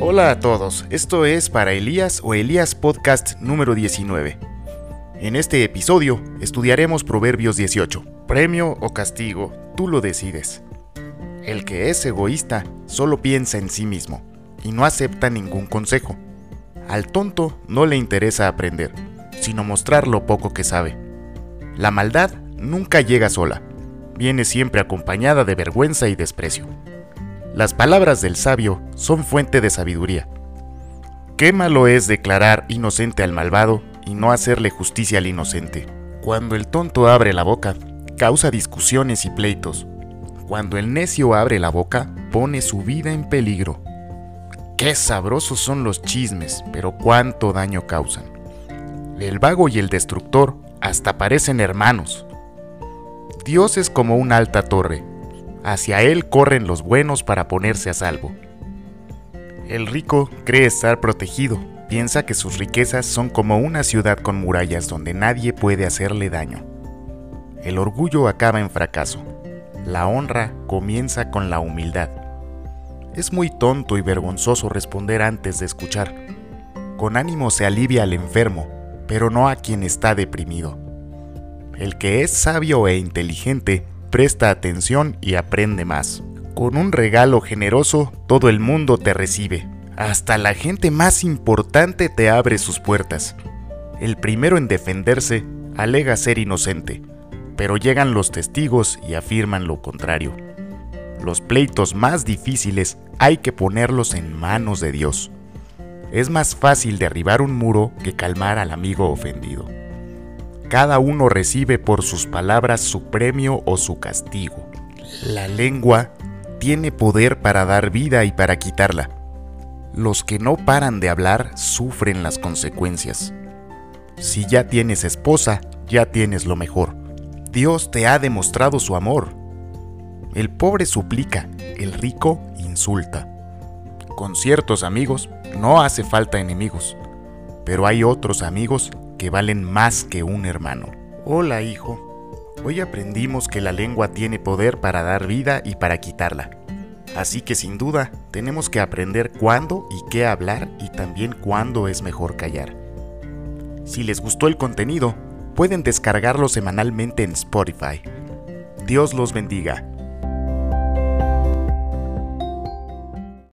Hola a todos, esto es para Elías o Elías Podcast número 19. En este episodio estudiaremos Proverbios 18. Premio o castigo, tú lo decides. El que es egoísta solo piensa en sí mismo y no acepta ningún consejo. Al tonto no le interesa aprender, sino mostrar lo poco que sabe. La maldad nunca llega sola, viene siempre acompañada de vergüenza y desprecio. Las palabras del sabio son fuente de sabiduría. Qué malo es declarar inocente al malvado y no hacerle justicia al inocente. Cuando el tonto abre la boca, causa discusiones y pleitos. Cuando el necio abre la boca, pone su vida en peligro. Qué sabrosos son los chismes, pero cuánto daño causan. El vago y el destructor hasta parecen hermanos. Dios es como una alta torre. Hacia él corren los buenos para ponerse a salvo. El rico cree estar protegido, piensa que sus riquezas son como una ciudad con murallas donde nadie puede hacerle daño. El orgullo acaba en fracaso. La honra comienza con la humildad. Es muy tonto y vergonzoso responder antes de escuchar. Con ánimo se alivia al enfermo, pero no a quien está deprimido. El que es sabio e inteligente presta atención y aprende más. Con un regalo generoso, todo el mundo te recibe. Hasta la gente más importante te abre sus puertas. El primero en defenderse alega ser inocente, pero llegan los testigos y afirman lo contrario. Los pleitos más difíciles hay que ponerlos en manos de Dios. Es más fácil derribar un muro que calmar al amigo ofendido. Cada uno recibe por sus palabras su premio o su castigo. La lengua tiene poder para dar vida y para quitarla. Los que no paran de hablar sufren las consecuencias. Si ya tienes esposa, ya tienes lo mejor. Dios te ha demostrado su amor. El pobre suplica, el rico insulta. Con ciertos amigos no hace falta enemigos, pero hay otros amigos que valen más que un hermano. Hola hijo, hoy aprendimos que la lengua tiene poder para dar vida y para quitarla. Así que sin duda tenemos que aprender cuándo y qué hablar y también cuándo es mejor callar. Si les gustó el contenido, pueden descargarlo semanalmente en Spotify. Dios los bendiga.